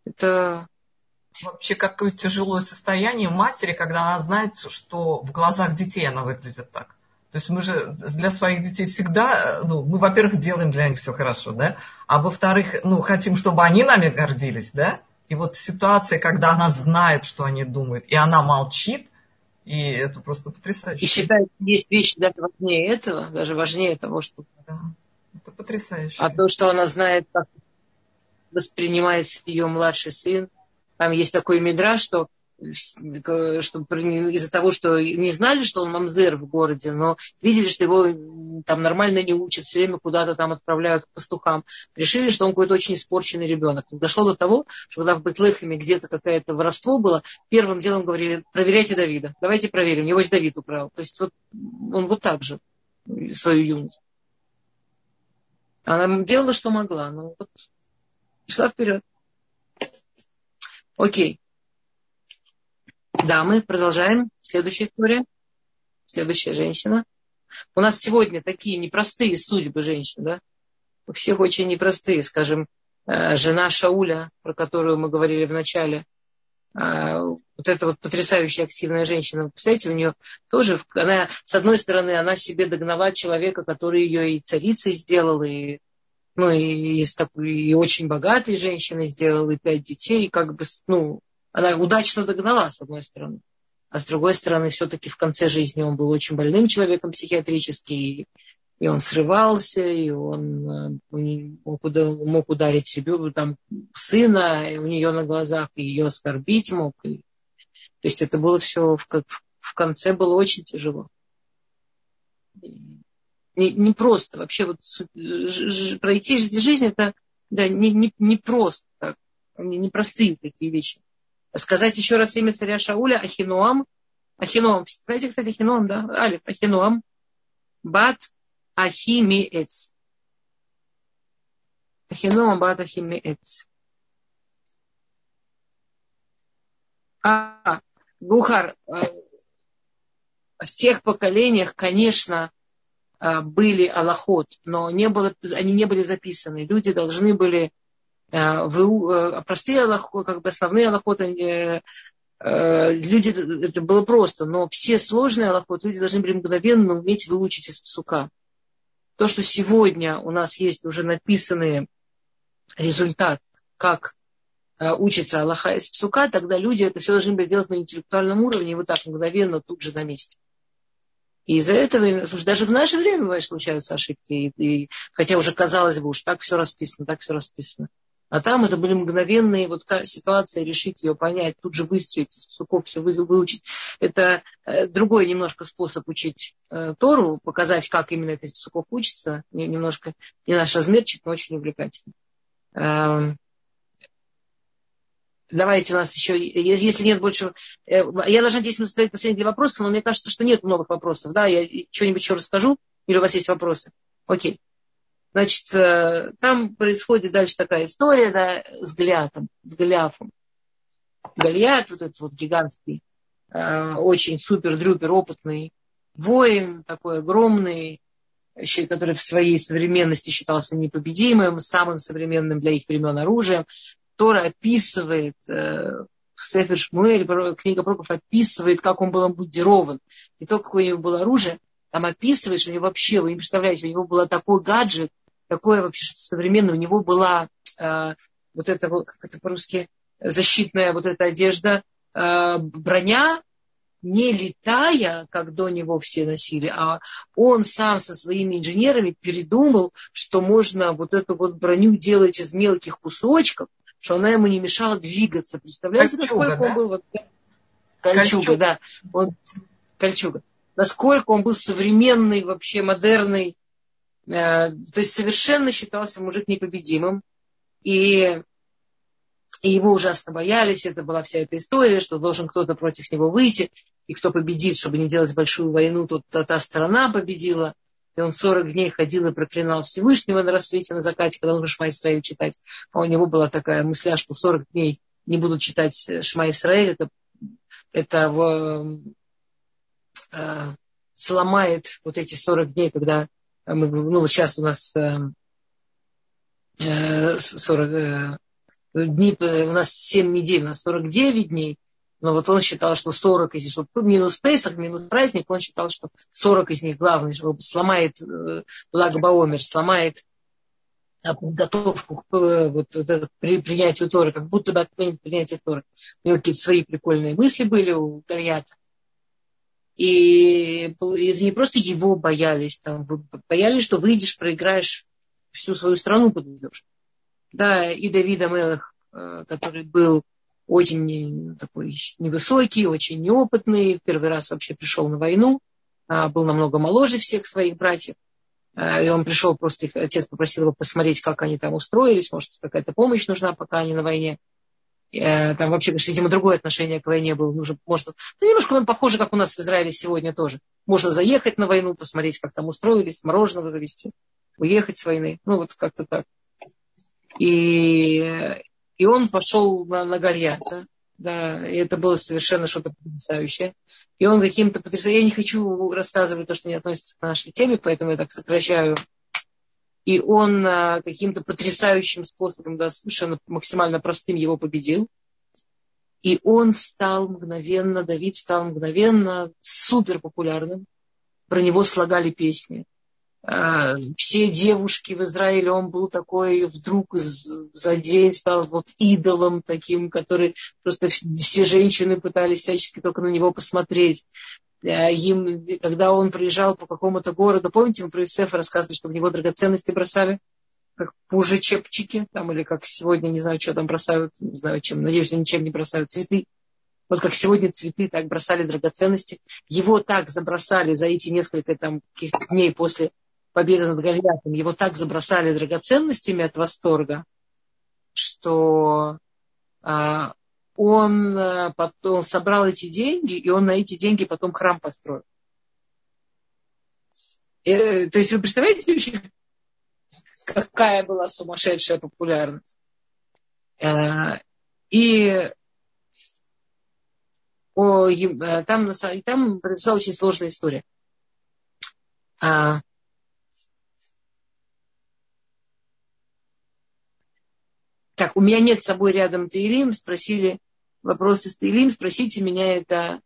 Это вообще какое тяжелое состояние матери, когда она знает, что в глазах детей она выглядит так. То есть мы же для своих детей всегда, ну, мы, во-первых, делаем для них все хорошо, да, а во-вторых, ну, хотим, чтобы они нами гордились, да, и вот ситуация, когда она знает, что они думают, и она молчит, и это просто потрясающе. И считает, есть вещи даже важнее этого, даже важнее того, что... Да, это потрясающе. А то, что она знает, как воспринимается ее младший сын. Там есть такой мидраж, что что из-за того, что не знали, что он мамзер в городе, но видели, что его там нормально не учат, все время куда-то там отправляют к пастухам, решили, что он какой-то очень испорченный ребенок. Дошло до того, что когда в Бетлехеме где-то какое-то воровство было, первым делом говорили, проверяйте Давида, давайте проверим, его Давид украл. То есть вот он вот так же свою юность. Она делала, что могла, но вот шла вперед. Окей. Да, мы продолжаем. Следующая история. Следующая женщина. У нас сегодня такие непростые судьбы женщин, да? У всех очень непростые. Скажем, э, жена Шауля, про которую мы говорили в начале, э, вот эта вот потрясающая активная женщина, представляете, у нее тоже, она, с одной стороны, она себе догнала человека, который ее и царицей сделал, и, ну, и, и, и очень богатой женщиной сделал, и пять детей, и как бы, ну, она удачно догнала, с одной стороны. А с другой стороны, все-таки в конце жизни он был очень больным человеком психиатрически, и, и он срывался, и он э, мог, мог ударить себе, там, сына у нее на глазах, и ее оскорбить мог. И, то есть это было все в, в конце было очень тяжело. Не, не просто. Вообще вот пройти жизнь это да, не, не, не просто так. Не, простые такие вещи сказать еще раз имя царя Шауля, Ахинуам. Ахинуам. Знаете, кстати, Ахинуам, да? Алиф, Ахинуам. Бат Ахимиец. Ахинуам бат Ахимиец. А, Гухар, э, в тех поколениях, конечно, э, были Аллахот, но не было, они не были записаны. Люди должны были простые аллахот, как бы основные аллахоты, э, люди, это было просто, но все сложные аллахоты люди должны были мгновенно уметь выучить из псука. То, что сегодня у нас есть уже написанный результат, как учится Аллаха из псука, тогда люди это все должны были делать на интеллектуальном уровне, и вот так мгновенно тут же на месте. И из-за этого даже в наше время бывает, случаются ошибки. И, и, хотя уже казалось бы, уж так все расписано, так все расписано. А там это были мгновенные вот ситуации, решить ее, понять, тут же выстроить из псуков все выучить. Это э, другой немножко способ учить э, Тору, показать, как именно это из псуков учится. Немножко не наш размерчик, но очень увлекательно. Эм, давайте у нас еще, если нет больше... Э, я должна 10 минут оставить последние для вопросов, но мне кажется, что нет новых вопросов. Да, я что-нибудь еще расскажу, или у вас есть вопросы? Окей. Значит, э, там происходит дальше такая история, да, с Голиатом, с Голиафом. Голиат, вот этот вот гигантский, э, очень супер-дрюпер опытный воин, такой огромный, который в своей современности считался непобедимым, самым современным для их времен оружием. Тора описывает, э, Сефер Шмуэль, книга Проков описывает, как он был амбудирован. Не то, какое у него было оружие, там описывает, что у него вообще, вы не представляете, у него был такой гаджет, такое вообще что современное, у него была э, вот это, как это по-русски, защитная вот эта одежда, э, броня, не летая, как до него все носили, а он сам со своими инженерами передумал, что можно вот эту вот броню делать из мелких кусочков, что она ему не мешала двигаться. Представляете, кольчуга, насколько да? он был... Вот, кольчуга, кольчуга, да. Он, кольчуга. Насколько он был современный, вообще модерный. Э, то есть совершенно считался мужик непобедимым. И и его ужасно боялись, это была вся эта история, что должен кто-то против него выйти, и кто победит, чтобы не делать большую войну, то та, та сторона победила. И он 40 дней ходил и проклинал Всевышнего на рассвете, на закате, когда уже Шма Исраиль читать. А у него была такая мысля, что 40 дней не будут читать Шма Исраиль, это, это в, э, сломает вот эти 40 дней, когда мы, ну, вот сейчас у нас э, 40, э, дней, э, у нас 7 недель, у нас 49 дней, но вот он считал, что 40 из них, что минус Песах, минус праздник, он считал, что 40 из них главное, что сломает э, благо Баомер, сломает подготовку к э, вот, при принятию Торы, как будто бы отменит принятие Торы. У него какие-то свои прикольные мысли были у Гальята. И это не просто его боялись, там, боялись, что выйдешь, проиграешь, всю свою страну подведешь да, и Давида Мелах, э, который был очень такой невысокий, очень неопытный, первый раз вообще пришел на войну, а, был намного моложе всех своих братьев. Э, и он пришел, просто их отец попросил его посмотреть, как они там устроились, может, какая-то помощь нужна, пока они на войне. Э, там вообще, конечно, видимо, другое отношение к войне было. Нужно, можно, ну, немножко он похоже, как у нас в Израиле сегодня тоже. Можно заехать на войну, посмотреть, как там устроились, мороженого завести, уехать с войны. Ну, вот как-то так. И, и он пошел на, на Гольята. Да, и это было совершенно что-то потрясающее. И он каким-то потрясающим... Я не хочу рассказывать то, что не относится к нашей теме, поэтому я так сокращаю. И он а, каким-то потрясающим способом, да, совершенно максимально простым его победил. И он стал мгновенно, Давид стал мгновенно супер популярным. Про него слагали песни. А, все девушки в Израиле, он был такой вдруг за день стал вот идолом таким, который просто все женщины пытались всячески только на него посмотреть. А, им, когда он приезжал по какому-то городу, помните, мы про Исефа рассказывали, что в него драгоценности бросали, как пуже чепчики, там, или как сегодня, не знаю, что там бросают, не знаю, чем, надеюсь, ничем не бросают цветы. Вот как сегодня цветы так бросали драгоценности. Его так забросали за эти несколько там, дней после победы над Голиафом, его так забросали драгоценностями от восторга, что а, он а, потом собрал эти деньги, и он на эти деньги потом храм построил. И, э, то есть вы представляете, какая была сумасшедшая популярность. А, и о, э, там, там произошла очень сложная история. А, Так, у меня нет с собой рядом Таилим, спросили вопросы с Таилим, спросите меня это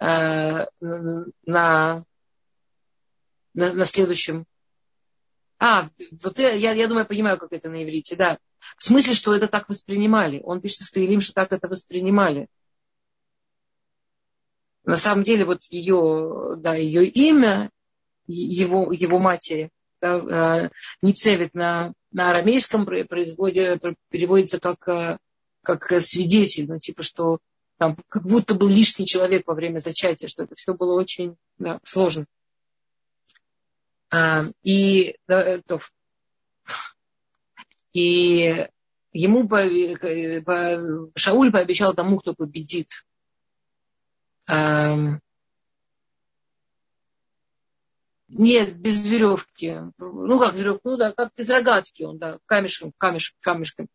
э, на, на, на следующем. А, вот я, я, думаю, я понимаю, как это на иврите, да. В смысле, что это так воспринимали. Он пишет в Таилим, что так это воспринимали. На самом деле, вот ее, да, ее имя, его, его матери, да, э, не цевит на на арамейском переводится как, э, как свидетель, ну, типа, что там как будто был лишний человек во время зачатия, что это все было очень да, сложно. А, и, да, то, и ему по, по, Шауль пообещал тому, кто победит, а, нет, без веревки. Ну как веревка? Ну да, как из рогатки он, да, камешком, камешком, камешком,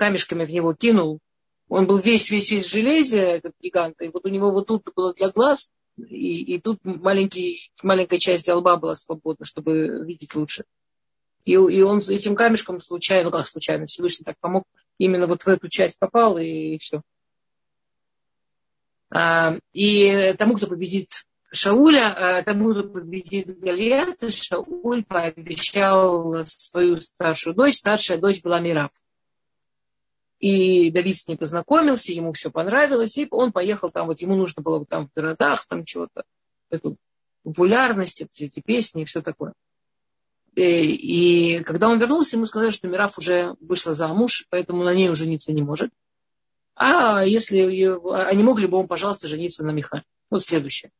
камешками в него кинул. Он был весь, весь, весь в железе, этот гигант. И вот у него вот тут было для глаз, и, и тут маленький, маленькая часть лба была свободна, чтобы видеть лучше. И, и он этим камешком случайно, ну как случайно, Всевышний так помог, именно вот в эту часть попал, и, и все. А, и тому, кто победит Шауля, Тамура победит Галиата, Шауль пообещал свою старшую дочь. Старшая дочь была Мирав. И Давид с ней познакомился, ему все понравилось, и он поехал там, вот ему нужно было там в городах, там чего-то, эту популярность, эти, эти песни и все такое. И, э, и когда он вернулся, ему сказали, что Мираф уже вышла замуж, поэтому на ней уже жениться не может. А если а не могли бы он, пожалуйста, жениться на Михаиле? Вот следующее.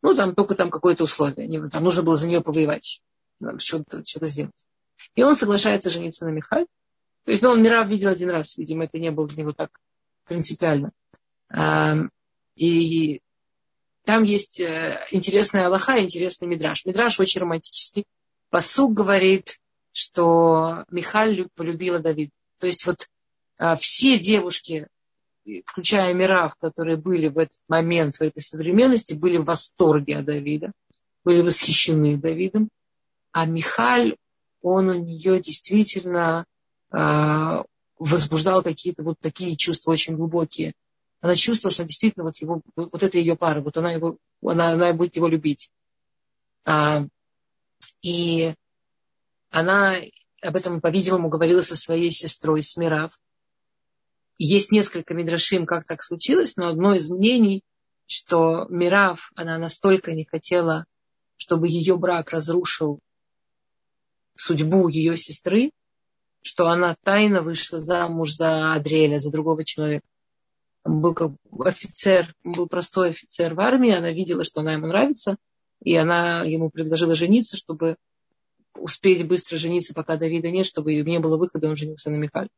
Ну, там только там какое-то условие. Там нужно было за нее повоевать, что-то, что сделать. И он соглашается жениться на Михаль. То есть, ну, он Мира видел один раз, видимо, это не было для него так принципиально. И там есть э, интересная Аллаха, интересный Мидраш. Мидраш очень романтический. Посук говорит, что Михаль полюбила Давид. То есть вот а, все девушки, включая Мирав, которые были в этот момент, в этой современности, были в восторге от Давида, были восхищены Давидом. А Михаль, он у нее действительно возбуждал какие-то вот такие чувства очень глубокие. Она чувствовала, что действительно вот, его, вот это ее пара, вот она, его, она, она будет его любить. А, и она об этом, по-видимому, говорила со своей сестрой Смирав. Есть несколько мидрашим, как так случилось, но одно из мнений, что Мирав, она настолько не хотела, чтобы ее брак разрушил судьбу ее сестры, что она тайно вышла замуж за Адриэля, за другого человека. Был как офицер, был простой офицер в армии, она видела, что она ему нравится, и она ему предложила жениться, чтобы успеть быстро жениться, пока Давида нет, чтобы не было выхода, он женился на Михале.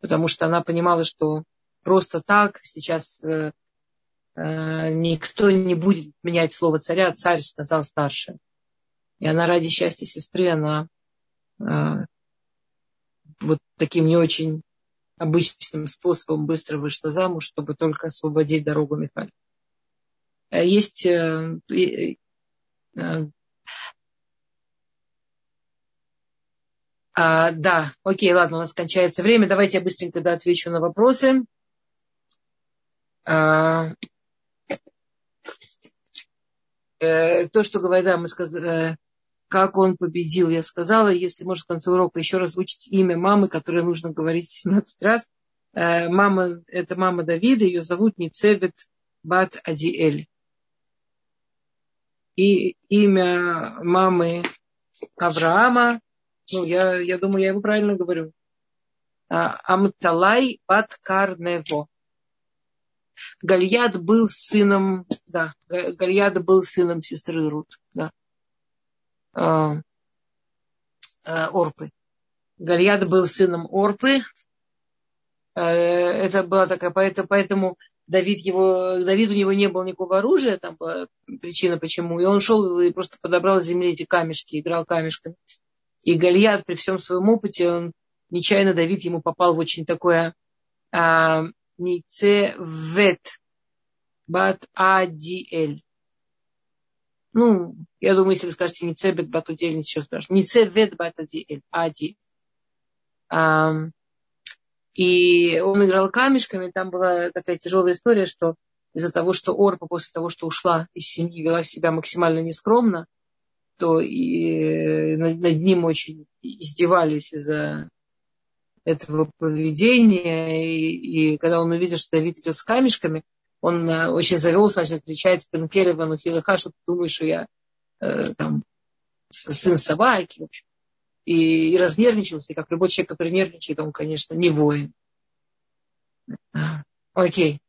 Потому что она понимала, что просто так сейчас э, э, никто не будет менять слово царя, царь сказал старше. И она ради счастья сестры, она э, вот таким не очень обычным способом быстро вышла замуж, чтобы только освободить дорогу Михаилу. Э, есть э, э, а, да, окей, ладно, у нас кончается время. Давайте я быстренько тогда отвечу на вопросы. А, э, то, что говорит, да, мы сказали, как он победил. Я сказала, если может в конце урока еще раз выучить имя мамы, которое нужно говорить 17 раз. Э, мама, это мама Давида, ее зовут Ницебет Бат Адиэль. И имя мамы Авраама, ну, я, я думаю, я его правильно говорю. А, Амталай Бат Карнево. Гальяд был сыном, да, Гальяд был сыном сестры Рут, да. А, а, Орпы. Гальяд был сыном Орпы. Э, это была такая, поэтому, поэтому Давид, его, Давид у него не было никакого оружия, там была причина почему. И он шел и просто подобрал с земли эти камешки, играл камешками. И Гальяд при всем своем опыте, он нечаянно Давид ему попал в очень такое а, Ницевет Бат Адиэль ну, я думаю, если вы скажете не цебет батудель, ничего страшного. Не цевет батудель, ади. И он играл камешками, там была такая тяжелая история, что из-за того, что Орпа после того, что ушла из семьи, вела себя максимально нескромно, то и над, над ним очень издевались из-за этого поведения. И, и когда он увидел, что Давид идет с камешками, он э, очень завелся, начал кричать Пенкелева, ну Хилаха, что ты думаешь, что я э, там сын собаки, в общем. И, и разнервничался, и как любой человек, который нервничает, он, конечно, не воин. Окей.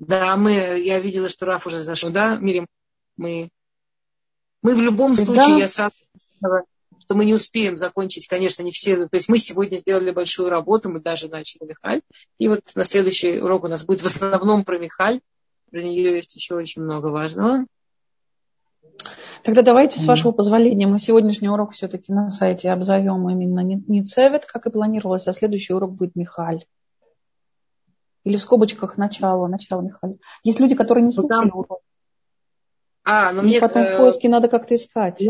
Да, мы, я видела, что Раф уже зашел. Да, Мирим, мы, мы в любом случае, да. я сразу что мы не успеем закончить, конечно, не все. То есть мы сегодня сделали большую работу, мы даже начали Михаль. И вот на следующий урок у нас будет в основном про Михаль. Про нее есть еще очень много важного. Тогда давайте, с вашего позволения, мы сегодняшний урок все-таки на сайте обзовем именно не Цевет, как и планировалось, а следующий урок будет Михаль. Или в скобочках начало, начало Михаль. Есть люди, которые не ну, слушали урок. А, но ну, мне потом в поиске надо как-то искать.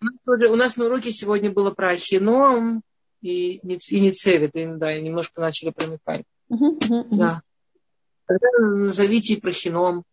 У нас на уроке сегодня было про Ахином и, и Ницевит, и, да, и немножко начали про Михай. Uh-huh, uh-huh, uh-huh. Да. Тогда назовите про Хином.